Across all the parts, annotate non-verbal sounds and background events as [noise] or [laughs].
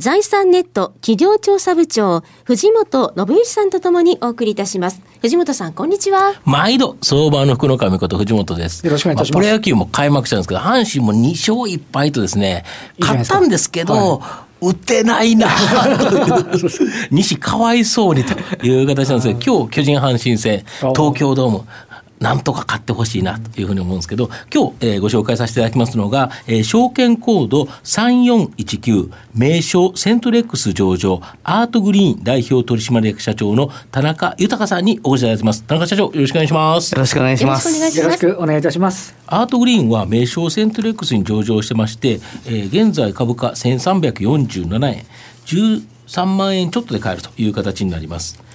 財産ネット企業調査部長、藤本信之さんとともにお送りいたします。藤本さん、こんにちは。毎度、相場の福の神こと藤本です。よろしくお願いいたします。まあ、プロ野球も開幕したんですけど、阪神も2勝1敗とですね、勝ったんですけど、打ってないな [laughs] [laughs] 西かわいそうにという形なんですけど、今日巨人阪神戦、東京ドーム、なんとか買ってほしいなというふうに思うんですけど、今日、えー、ご紹介させていただきますのが、えー、証券コード3419、名称セントレックス上場、アートグリーン代表取締役社長の田中豊さんにお越しいただいてます。田中社長、よろしくお願いします。よろしくお願いします。よろしくお願いいたします。アートグリーンは名称セントレックスに上場してまして、えー、現在株価1347円、13万円ちょっとで買えるという形になります。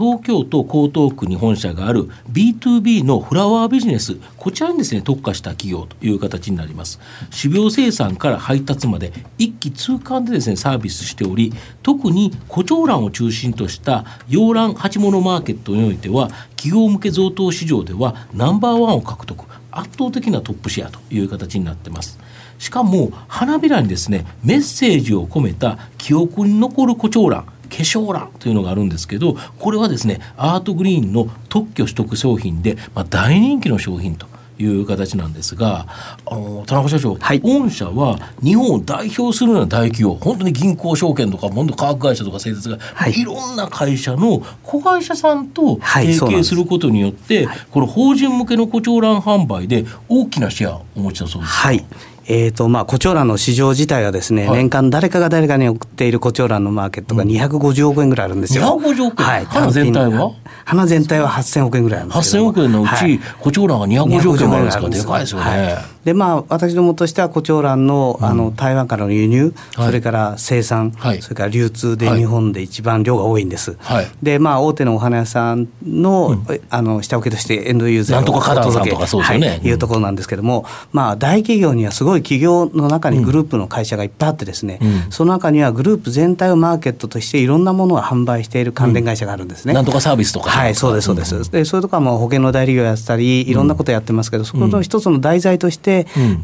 東京都江東区に本社がある B2B のフラワービジネスこちらにですね特化した企業という形になります。種苗生産から配達まで一気通貫でですねサービスしており特に胡蝶蘭を中心とした洋蘭鉢物マーケットにおいては企業向け贈答市場ではナンバーワンを獲得圧倒的なトップシェアという形になってます。しかも花びらにですねメッセージを込めた記憶に残る胡蝶蘭化粧欄というのがあるんですけどこれはですねアートグリーンの特許取得商品で、まあ、大人気の商品という形なんですがあの田中社長、はい、御社は日本を代表するような大企業本当に銀行証券とか本当化学会社とか製鉄が、はい、いろんな会社の子会社さんと提携することによって、はい、この法人向けの誇張欄販売で大きなシェアをお持ちだそうです。はいえーとまあ、コチョウランの市場自体はですね、はい、年間誰かが誰かに送っているコチョウランのマーケットが250億円ぐらいあるんですよ。250億円、はい、花全体は？花全体は8000億円ぐらいあるんですけど8000億円のうち、はい、コチョウランが250億円もあるんですか？でかいですよね。はいでまあ、私どもとしてはコチョウランの,、あの台湾からの輸入、はい、それから生産、はい、それから流通で日本で一番量が多いんです。はい、で、まあ、大手のお花屋さんのうん、あの下請けとしてエンドユーザーをお届けとか、ね、はい、いうところなんですけれども、まあ、大企業にはすごい企業の中にグループの会社がいっぱいあってですね、うん、その中にはグループ全体をマーケットとしていろんなものを販売している関連会社があるんですね。うん、なんとかサービスとかはい、そうです、そうです。で、そういうところはもう保険の代理業やったり、いろんなことやってますけど、そこの一つの題材として、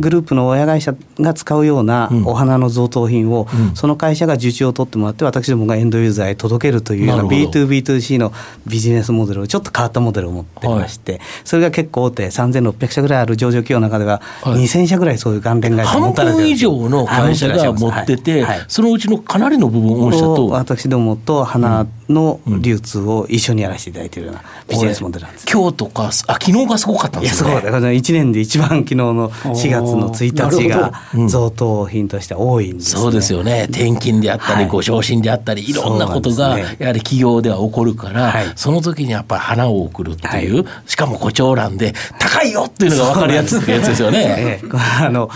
グループの親会社が使うようなお花の贈答品を、その会社が受注を取ってもらって、私どもがエンドユーザーへ届けるというような B2B2C のビジネスモデルをちょっと変わったモデルを持ってまして、はい、それが結構大手3600社ぐらいある上場企業の中では、2000社ぐらいそういう関連会社持たれてる半分以上の会社が持ってて、はい。はい、そのうちのかなりの部分御社と。私どもと花の流通を一緒にやらせていただいているようなビジネスモデルなんです、今日とかあ昨日がすごかったんですね。いやそうだ1年で一番昨日の [laughs] 4月の1日が贈答品として多いんです、ね、そうですよね。転勤であったり、ご昇進であったりいろんなことがやはり企業では起こるから、はい、その時にやっぱり花を贈るっていう、はい、しかも誇張欄で高いよっていうのが分かるやつってやつですよね。[laughs] あの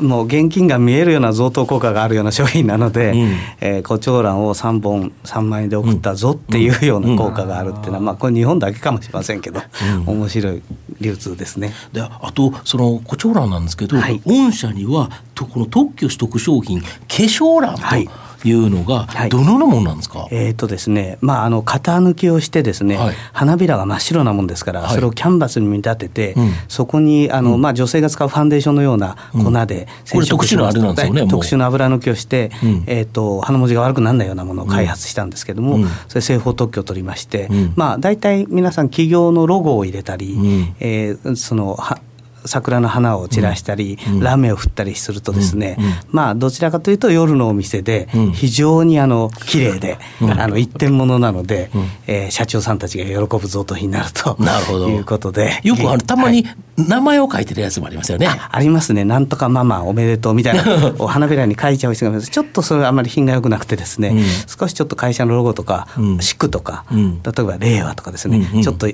もう現金が見えるような贈答効果があるような商品なので、うん、えー、誇張欄を3本3万円で送ったぞっていうような効果があるっていうのは、まあこれ日本だけかもしれませんけど、うん、面白い流通ですね。であとその誇張欄なんですけど、はい、御社にはこの特許取得商品化粧欄と、はい。いうのが、どのようなものなんですか、はい、えっ、ー、とですね、まあ、あの型抜きをしてですね、はい、花びらが真っ白なもんですから、はい、それをキャンバスに見立てて、うん、そこにあの、うん、まあ、女性が使うファンデーションのような粉で染色します、うん、これ特殊なあれなんですよね特殊な油抜きをして、えーと、花文字が悪くならないようなものを開発したんですけども、それ製法特許を取りまして、まあ、大体皆さん企業のロゴを入れたり、うん、えー、そのは桜の花を散らしたり、うん、ラメを振ったりするとですね、うん。うん、まあどちらかというと夜のお店で非常にあの綺麗で、あの一点物なので、うん、えー、社長さんたちが喜ぶ贈答品になるとなるほど。いうことで。よくあのたまに名前を書いてるやつもありますよね、ありますね。なんとかママおめでとうみたいな [laughs] お花びらに書いちゃう人がいますちょっとそれはあまり品が良くなくてですね、少しちょっと会社のロゴとか、四季とか、例えば令和とかですね、ちょっと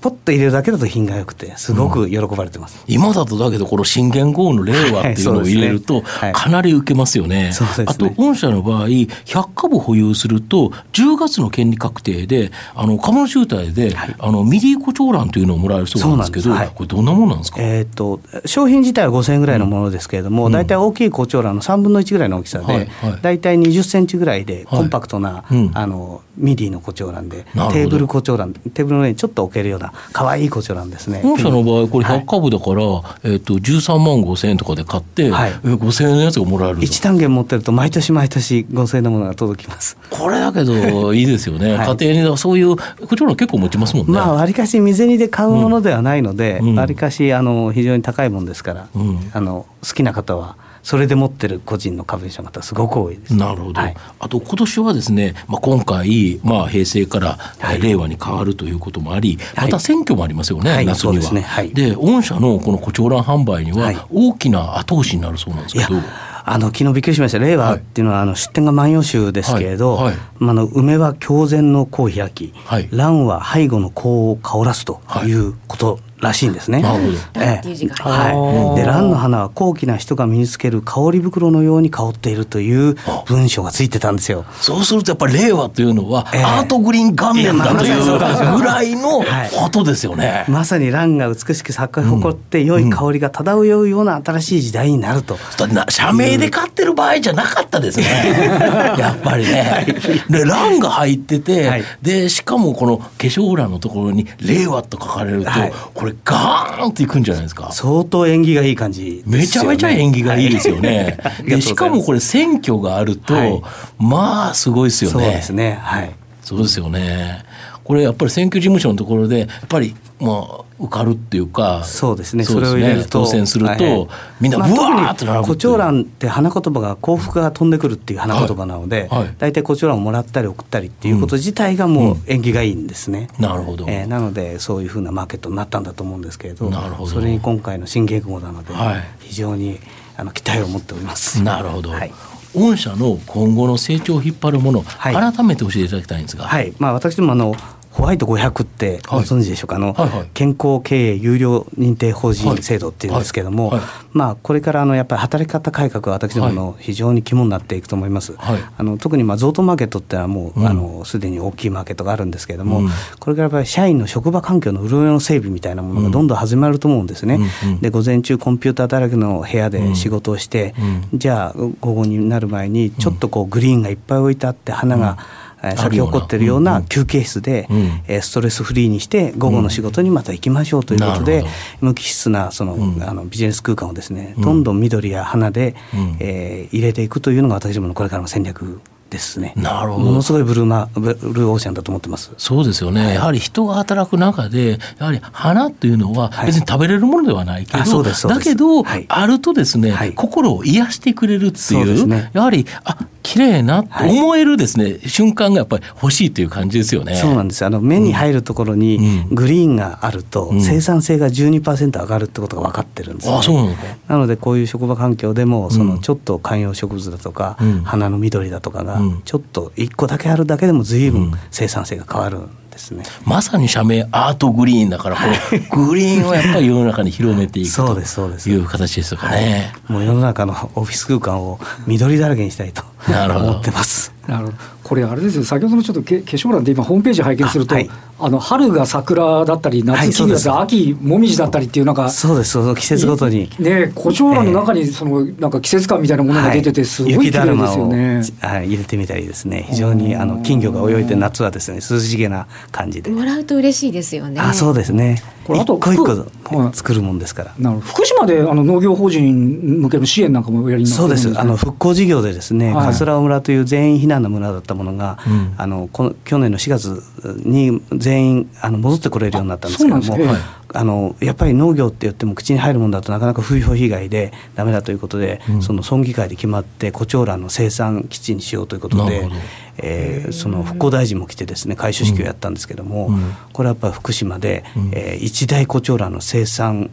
ポッと入れるだけだと品が良くてすごく喜ばれてます、うん、今だとだけどこの新元号の令和っていうのを入れるとかなり受けますよね。はいね。あと御社の場合100株保有すると10月の権利確定であの株主優待で、はい、あのミディコ長欄というのをもらえるそうなんですけど、はい、これどんなものなんですか、えーと、商品自体は5000円ぐらいのものですけれども、うん、大体大きいコ長欄の3分の1ぐらいの大きさで、大体20センチぐらいでコンパクトな、うん、あのミディの胡蝶蘭でテーブル胡蝶蘭テーブルの上にちょっと置けるような可愛い胡蝶蘭ですね。御社の場合これ100株だから、はい、えーと、13万5000円とかで買って、はい、5000円のやつがもらえる1単元持ってると毎年毎年5000円のものが届きます。これだけど [laughs] いいですよね、はい、家庭にそういう胡蝶蘭結構持ちますもんね。まあわりかし身銭で買うものではないのでわり、うん、かしあの非常に高いもんですから、うん、あの好きな方はそれで持ってる個人の株主の方すごく多いです、なるほど、はい、あと今年はですね、まあ、今回、まあ、平成から、はい、令和に変わるということもあり、また選挙もありますよね、はい、夏には。で、ね、御社のこのコチョウラン販売には大きな後押しになるそうなんですけど。あの昨日びっくりしました。令和っていうのは、あの出典が万葉集ですけれど、はい。はい、あの梅は狂前の功を開き、はい、蘭は背後の功を香らすということらしいんですね。ええ、はい。で蘭の花は高貴な人が身につける香り袋のように香っているという文章がついてたんですよ。そうするとやっぱり令和というのは、アートグリーン元年だというぐらいのことですよね。まさに蘭が美しく咲き誇って良い香りが漂うような新しい時代になると。社名で買ってる場合じゃなかったですね。[laughs] やっぱりね。で蘭が入ってて、でしかもこの化粧欄のところに令和と書かれると、これれガーンっていくんじゃないですか。相当縁起がいい感じ、ね、めちゃめちゃ縁起がいいですよね、はい、でしかもこれ選挙があると、はい、まあすごいですよね。そうですね。はい。そうですよねこれやっぱり選挙事務所のところでやっぱりもう受かるっていうかそうですね、ね、それを入れると当選すると、はい、みんなうわーってなる胡蝶蘭って花言葉が幸福が飛んでくるっていう花言葉なので、はい。はい、大体胡蝶蘭をもらったり送ったりっていうこと自体がもう縁起がいいんですね、うんうん、なるほど、えー、なのでそういうふうなマーケットになったんだと思うんですけれどなるほど。それに今回の新言語なので、非常にあの期待を持っております。なるほど、はい。御社の今後の成長を引っ張るもの、はい、改めて教えていただきたいんですが、はい。まあ、私どもあのホワイト500ってご存知でしょうか、はい、あの、はいはい、健康経営有料認定法人制度っていうんですけれども、はいはい、まあ、これからあのやっぱり働き方改革は私どもの非常に肝になっていくと思います。あの特にまあ贈答マーケットってのはもう、うん、あのすでに大きいマーケットがあるんですけれども、うん、これからやっぱり社員の職場環境の潤いの整備みたいなものがどんどん始まると思うんですね。うん、で午前中コンピューターだらけの部屋で仕事をして、じゃあ午後になる前にちょっとこうグリーンがいっぱい置いてあって花が、咲き起こってるような休憩室で、うストレスフリーにして午後の仕事にまた行きましょうということで、無機質なその、あのビジネス空間をですねどんどん緑や花で、え入れていくというのが私どものこれからの戦略ですね。なるほど。ものすごいブルーマブルーオーシャンだと思ってます。そうですよね。はい、やはり人が働く中で、やはり花っていうのは別に食べれるものではないけど、はい、だけど、はい、あるとですね、心を癒してくれるっていう、ね、やはりあ綺麗なと思えるですね、はい、瞬間がやっぱり欲しいという感じですよね。そうなんですあの目に入るところにグリーンがあると、生産性が12%上がるってことが分かってるんです、ね、あそうなのか。なのでこういう職場環境でもそのちょっと観葉植物だとか、花の緑だとかがちょっと1個だけあるだけでも随分生産性が変わる。ですね、まさに社名アートグリーンだからこのグリーンをやっぱり世の中に広めていくという形ですかね、はい、もう世の中のオフィス空間を緑だらけにしたいと思ってます。なるほどこれあれですよ。先ほどのちょっと化粧欄で今ホームページ拝見するとあ、はい、あの春が桜だったり夏木だったり、はい、秋もみじだったりっていうなんかそうです。その季節ごとに。ね胡蝶蘭の中にそのなんか季節感みたいなものが出ててすごい綺麗ですよね、はい、入れてみたりですね。非常にあの金魚が泳いで夏はですね涼しげな感じで。もらうと嬉しいですよね。あそうですねこれあと一個一個作るもんですから、なるほど。福島であの農業法人向けの支援なんかもやりそうです。あの復興事業でですね、桂尾村という全員避難の村だったものが、うん、あのこの去年の4月に全員あの戻ってこれるようになったんですけども、あのやっぱり農業って言っても口に入るものだとなかなか風評被害でだめだということで、うん、その村議会で決まって胡蝶蘭の生産基地にしようということで、えー、その復興大臣も来てですね開所式をやったんですけども、うん、これはやっぱり福島で、うん、えー、一大胡蝶蘭の生産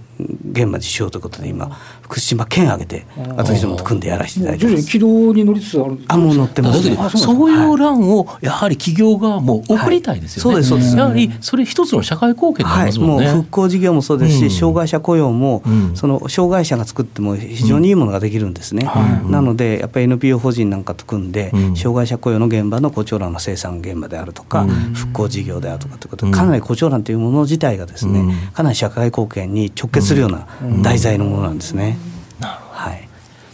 現場にしようということで今福島県挙げて私どもと組んでやらせていただいてます。軌道に乗りつつあるあもう乗ってます、ね、そういう欄をやはり企業側も送りたいですよね、はい、そうですそうです。やはりそれ一つの社会貢献になりますもんね、はい、もう復興事業もそうですし、うん、障害者雇用も、うん、その障害者が作っても非常にいいものができるんですね、うん、なのでやっぱり NPO 法人なんかと組んで、障害者雇用の現場の胡蝶蘭の生産現場であるとか、復興事業であるとかということでかなり胡蝶蘭というもの自体がですね、かなり社会貢献に直結するような題材のものなんですね。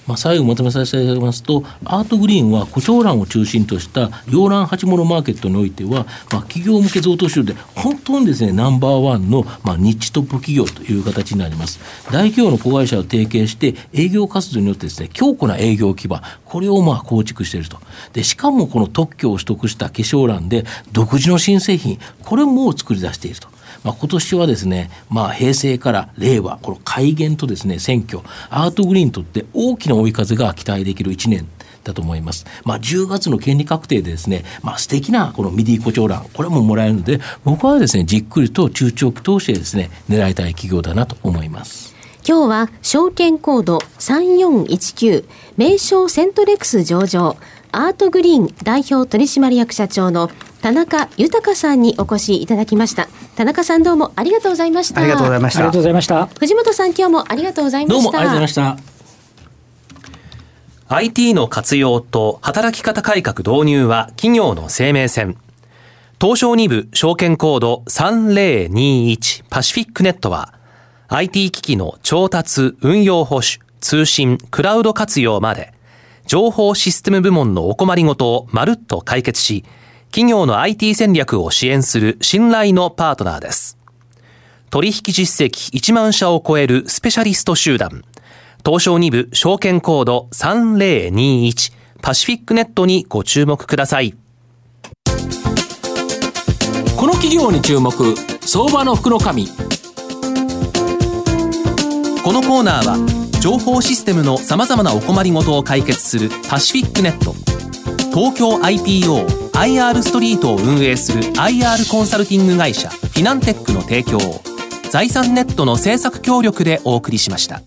まあ、最後まとめさせていただきますとアートグリーンは胡蝶蘭を中心とした洋蘭鉢物マーケットにおいては、まあ、企業向け贈答集で本当にですねナンバーワンの、まあ、ニッチトップ企業という形になります。大企業の子会社を提携して営業活動によってですね強固な営業基盤これをまあ構築していると。でしかもこの特許を取得した化粧蘭で独自の新製品これも作り出していると。まあ、今年はですね、まあ、平成から令和、この改元とですね、選挙、アートグリーンにとって大きな追い風が期待できる1年だと思います。まあ、10月の権利確定でですね、まあ、素敵なこのミディコ長欄、これももらえるので、僕はですね、じっくりと中長期投資でですね、狙いたい企業だなと思います。今日は証券コード3419名称セントレックス上場アートグリーン代表取締役社長の田中豊さんにお越しいただきました。田中さんどうもありがとうございました。ありがとうございました。ありがとうございました。藤本さん今日もありがとうございました。どうもありがとうございました IT の活用と働き方改革導入は企業の生命線。東証2部証券コード3021パシフィックネットは IT 機器の調達、運用保守、通信、クラウド活用まで。情報システム部門のお困りごとをまるっと解決し、企業の IT 戦略を支援する信頼のパートナーです。取引実績1万社を超えるスペシャリスト集団、東証2部証券コード3021パシフィックネットにご注目ください。この企業に注目、相場の福の神。このコーナーは情報システムのさまざまなお困りごとを解決するパシフィックネット東京 IR ストリートを運営する IR コンサルティング会社フィナンテックの提供を財産ネットの政策協力でお送りしました。